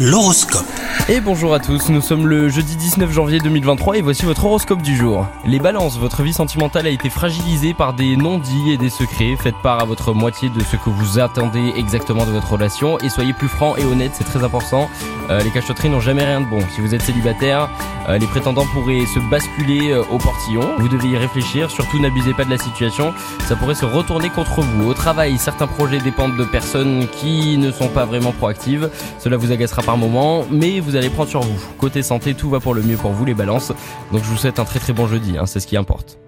L'horoscope. Et bonjour à tous, nous sommes le jeudi 19 janvier 2023 et voici votre horoscope du jour. Les balances, votre vie sentimentale a été fragilisée par des non-dits et des secrets. Faites part à votre moitié de ce que vous attendez exactement de votre relation et soyez plus franc et honnête, c'est très important. Euh, les cachotteries n'ont jamais rien de bon. Si vous êtes célibataire, les prétendants pourraient se basculer euh, au portillon. Vous devez y réfléchir, surtout n'abusez pas de la situation, ça pourrait se retourner contre vous. Au travail, certains projets dépendent de personnes qui ne sont pas vraiment proactives. Cela vous agacera par moment, mais vous allez prendre sur vous. Côté santé, tout va pour le mieux pour vous les balances. Donc je vous souhaite un très très bon jeudi, hein, c'est ce qui importe.